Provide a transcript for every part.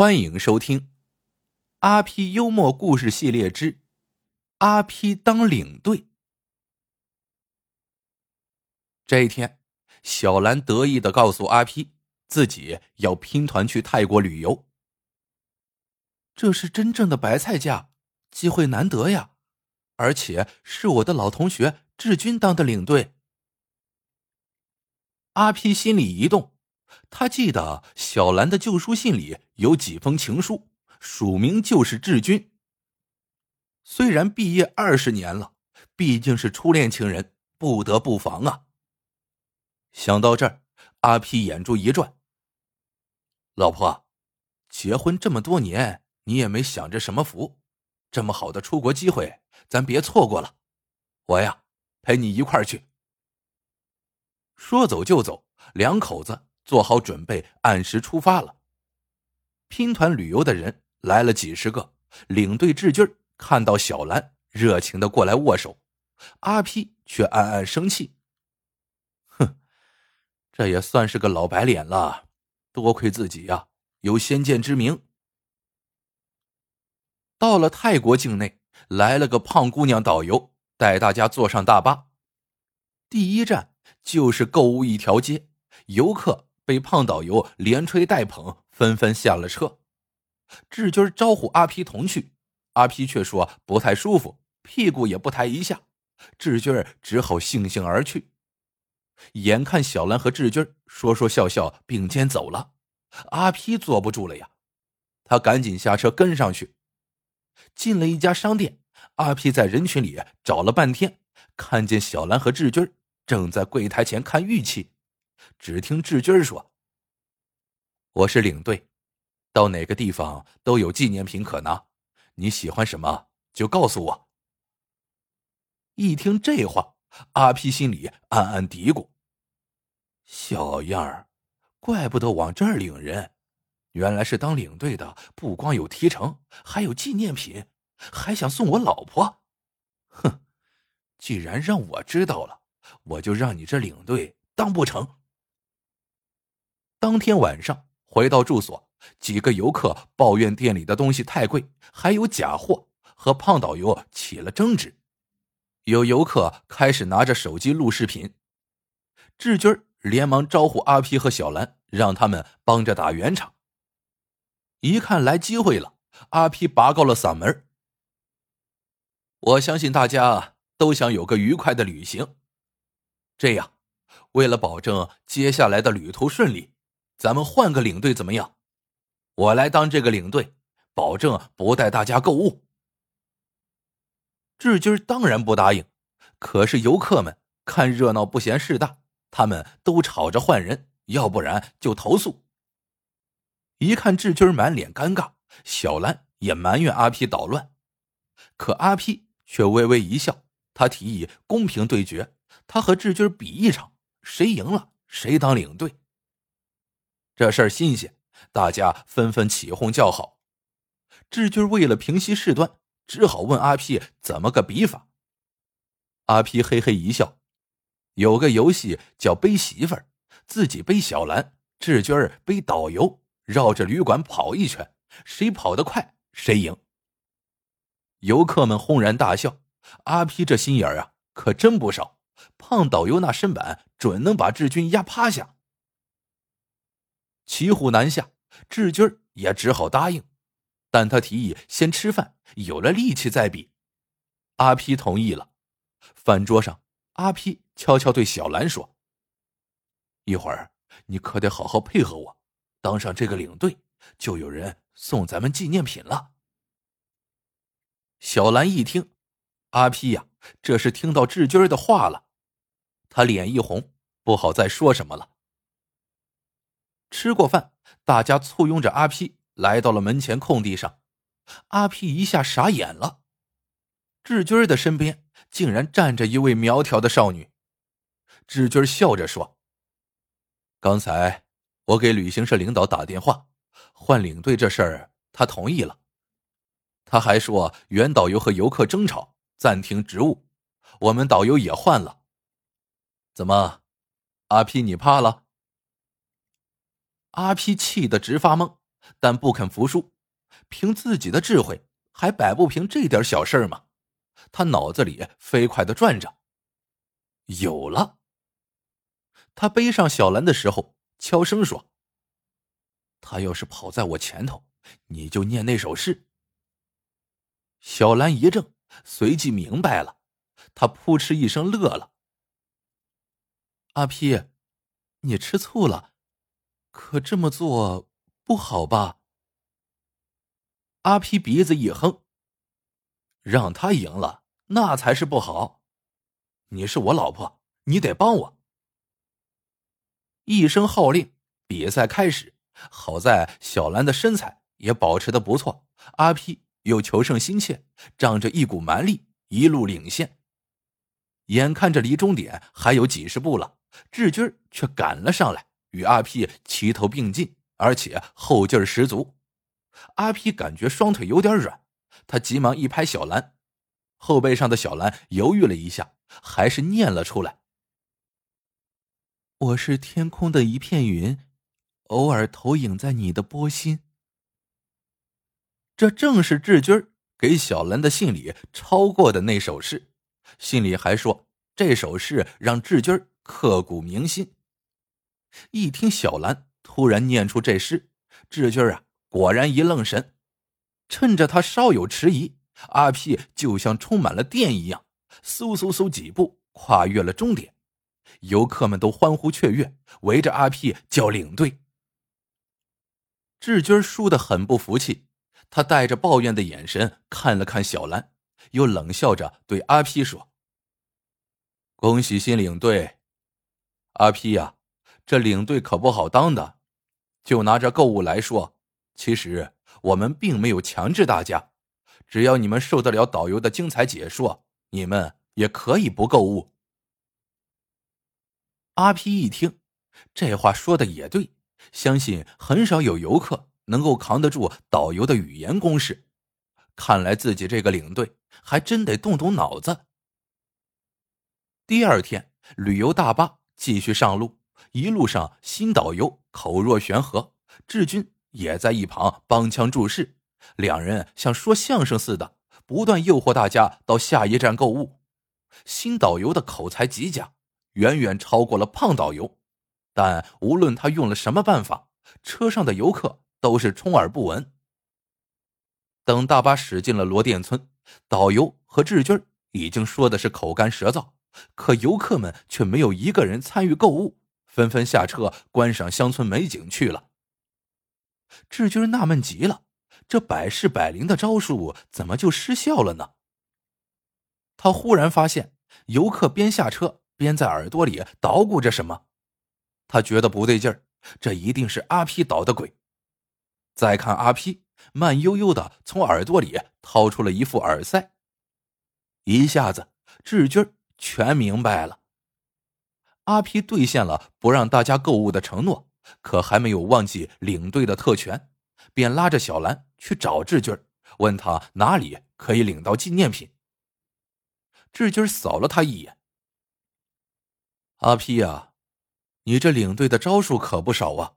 欢迎收听《阿 P 幽默故事系列之阿 P 当领队》。这一天，小兰得意的告诉阿 P，自己要拼团去泰国旅游。这是真正的白菜价，机会难得呀！而且是我的老同学志军当的领队。阿 P 心里一动。他记得小兰的旧书信里有几封情书，署名就是志军。虽然毕业二十年了，毕竟是初恋情人，不得不防啊。想到这儿，阿皮眼珠一转：“老婆，结婚这么多年，你也没享着什么福，这么好的出国机会，咱别错过了。我呀，陪你一块儿去。”说走就走，两口子。做好准备，按时出发了。拼团旅游的人来了几十个，领队志军看到小兰，热情的过来握手，阿皮却暗暗生气。哼，这也算是个老白脸了，多亏自己呀有先见之明。到了泰国境内，来了个胖姑娘导游，带大家坐上大巴。第一站就是购物一条街，游客。被胖导游连吹带捧，纷纷下了车。志军招呼阿皮同去，阿皮却说不太舒服，屁股也不抬一下。志军只好悻悻而去。眼看小兰和志军说说笑笑并肩走了，阿皮坐不住了呀，他赶紧下车跟上去。进了一家商店，阿皮在人群里找了半天，看见小兰和志军正在柜台前看玉器。只听志军说：“我是领队，到哪个地方都有纪念品可拿，你喜欢什么就告诉我。”一听这话，阿皮心里暗暗嘀咕：“小样儿，怪不得往这儿领人，原来是当领队的，不光有提成，还有纪念品，还想送我老婆。哼，既然让我知道了，我就让你这领队当不成。”当天晚上回到住所，几个游客抱怨店里的东西太贵，还有假货，和胖导游起了争执。有游客开始拿着手机录视频，志军连忙招呼阿皮和小兰，让他们帮着打圆场。一看来机会了，阿皮拔高了嗓门：“我相信大家都想有个愉快的旅行，这样，为了保证接下来的旅途顺利。”咱们换个领队怎么样？我来当这个领队，保证不带大家购物。志军当然不答应，可是游客们看热闹不嫌事大，他们都吵着换人，要不然就投诉。一看志军满脸尴尬，小兰也埋怨阿 P 捣乱，可阿 P 却微微一笑，他提议公平对决，他和志军比一场，谁赢了谁当领队。这事儿新鲜，大家纷纷起哄叫好。志军为了平息事端，只好问阿 P 怎么个比法。阿皮嘿嘿一笑：“有个游戏叫背媳妇儿，自己背小兰，志军背导游，绕着旅馆跑一圈，谁跑得快谁赢。”游客们轰然大笑。阿皮这心眼啊，可真不少。胖导游那身板准能把志军压趴下。骑虎难下，志军也只好答应，但他提议先吃饭，有了力气再比。阿皮同意了。饭桌上，阿皮悄悄对小兰说：“一会儿你可得好好配合我，当上这个领队，就有人送咱们纪念品了。”小兰一听，阿皮呀，这是听到志军的话了，他脸一红，不好再说什么了。吃过饭，大家簇拥着阿皮来到了门前空地上。阿皮一下傻眼了，志军的身边竟然站着一位苗条的少女。志军笑着说：“刚才我给旅行社领导打电话，换领队这事儿他同意了。他还说原导游和游客争吵，暂停职务，我们导游也换了。怎么，阿皮你怕了？”阿皮气得直发懵，但不肯服输。凭自己的智慧，还摆不平这点小事吗？他脑子里飞快的转着。有了。他背上小兰的时候，悄声说：“他要是跑在我前头，你就念那首诗。”小兰一怔，随即明白了，他扑哧一声乐了。阿皮，你吃醋了，可这么做不好吧？阿皮鼻子一哼，让他赢了，那才是不好。你是我老婆，你得帮我。一声号令，比赛开始。好在小兰的身材也保持的不错，阿皮又求胜心切，仗着一股蛮力，一路领先。眼看着离终点还有几十步了。志军却赶了上来，与阿 P 齐头并进，而且后劲十足。阿 P 感觉双腿有点软，他急忙一拍小兰，后背上的小兰犹豫了一下，还是念了出来：“我是天空的一片云，偶尔投影在你的波心。”这正是志军给小兰的信里抄过的那首诗，信里还说这首诗让志军刻骨铭心。一听小兰突然念出这诗，志军啊，果然一愣神。趁着他稍有迟疑，阿皮就像充满了电一样，嗖嗖嗖几步跨越了终点。游客们都欢呼雀跃，围着阿皮叫领队。志军输得很不服气，他带着抱怨的眼神看了看小兰，又冷笑着对阿皮说：“恭喜新领队。”阿皮呀，这领队可不好当的。就拿这购物来说，其实我们并没有强制大家，只要你们受得了导游的精彩解说，你们也可以不购物。阿皮一听，这话说的也对，相信很少有游客能够扛得住导游的语言攻势。看来自己这个领队还真得动动脑子。第二天，旅游大巴。继续上路，一路上新导游口若悬河，志军也在一旁帮腔助势，两人像说相声似的，不断诱惑大家到下一站购物。新导游的口才极佳，远远超过了胖导游，但无论他用了什么办法，车上的游客都是充耳不闻。等大巴驶进了罗店村，导游和志军已经说的是口干舌燥。可游客们却没有一个人参与购物，纷纷下车观赏乡村美景去了。志军纳闷极了，这百试百灵的招数怎么就失效了呢？他忽然发现，游客边下车边在耳朵里捣鼓着什么，他觉得不对劲儿，这一定是阿皮捣的鬼。再看阿皮，慢悠悠的从耳朵里掏出了一副耳塞，一下子，志军全明白了。阿皮兑现了不让大家购物的承诺，可还没有忘记领队的特权，便拉着小兰去找志军，问他哪里可以领到纪念品。志军扫了他一眼：“阿皮呀，你这领队的招数可不少啊，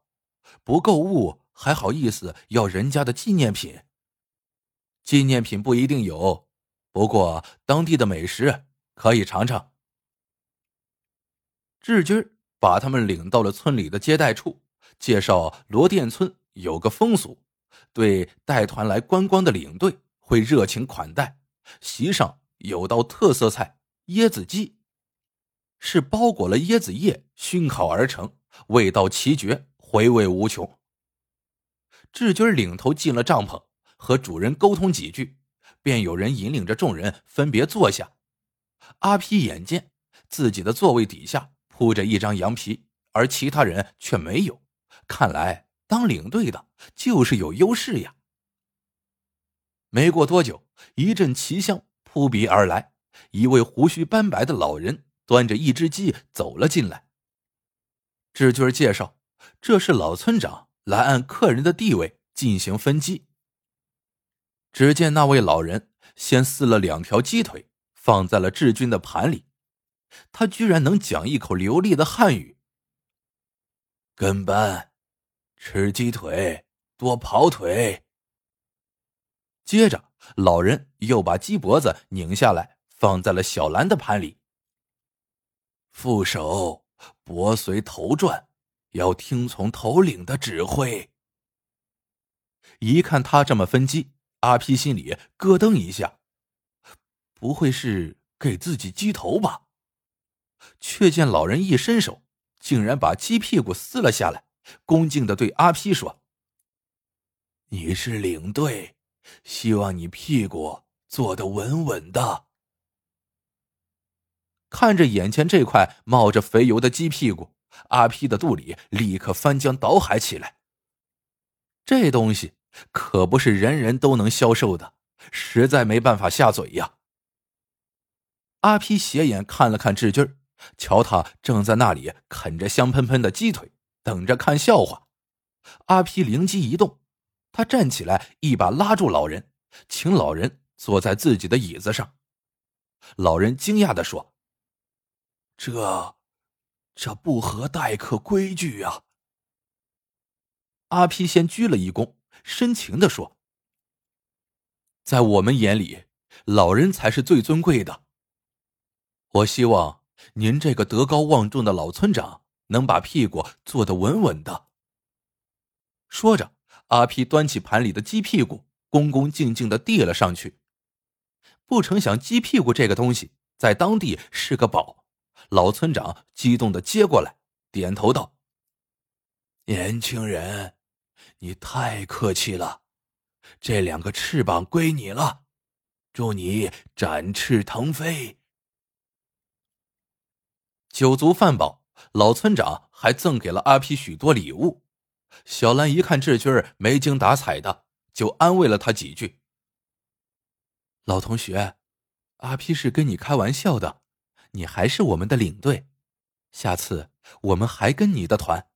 不购物还好意思要人家的纪念品？纪念品不一定有，不过当地的美食。”可以尝尝。志军把他们领到了村里的接待处，介绍罗店村有个风俗，对带团来观光的领队会热情款待。席上有道特色菜椰子鸡，是包裹了椰子叶熏烤而成，味道奇绝，回味无穷。志军领头进了帐篷，和主人沟通几句，便有人引领着众人分别坐下。阿皮眼见自己的座位底下铺着一张羊皮，而其他人却没有，看来当领队的就是有优势呀。没过多久，一阵奇香扑鼻而来，一位胡须斑白的老人端着一只鸡走了进来。志军介绍，这是老村长来按客人的地位进行分鸡。只见那位老人先撕了两条鸡腿。放在了志军的盘里，他居然能讲一口流利的汉语。跟班，吃鸡腿多跑腿。接着，老人又把鸡脖子拧下来，放在了小兰的盘里。副手脖随头转，要听从头领的指挥。一看他这么分鸡，阿皮心里咯噔一下，不会是给自己鸡头吧？却见老人一伸手，竟然把鸡屁股撕了下来，恭敬的对阿皮说：“你是领队。”希望你屁股坐得稳稳的。看着眼前这块冒着肥油的鸡屁股，阿皮的肚里立刻翻江倒海起来。这东西可不是人人都能消受的，实在没办法下嘴呀。阿皮斜眼看了看志军瞧他正在那里啃着香喷喷的鸡腿，等着看笑话。阿皮灵机一动。他站起来，一把拉住老人，请老人坐在自己的椅子上。老人惊讶的说：“这，这不合待客规矩啊！”阿皮先鞠了一躬，深情的说：“在我们眼里，老人才是最尊贵的。我希望您这个德高望重的老村长能把屁股坐得稳稳的。”说着。阿皮端起盘里的鸡屁股，恭恭敬敬的递了上去。不成想，鸡屁股这个东西在当地是个宝。老村长激动的接过来，点头道：“年轻人，你太客气了，这两个翅膀归你了，祝你展翅腾飞。”酒足饭饱，老村长还赠给了阿皮许多礼物。小兰一看志军没精打采的，就安慰了他几句：“老同学，阿皮是跟你开玩笑的，你还是我们的领队，下次我们还跟你的团。”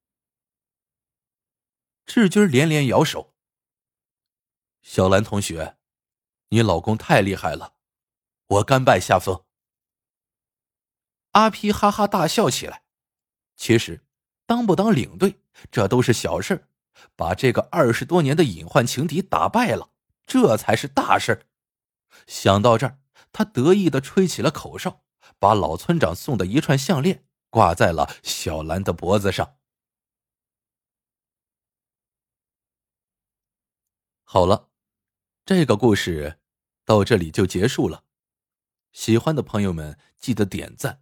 志军连连摇手：“小兰同学，你老公太厉害了，我甘拜下风。”阿皮哈哈大笑起来，其实。当不当领队，这都是小事把这个二十多年的隐患情敌打败了，这才是大事想到这儿，他得意的吹起了口哨，把老村长送的一串项链挂在了小兰的脖子上。好了，这个故事到这里就结束了。喜欢的朋友们，记得点赞、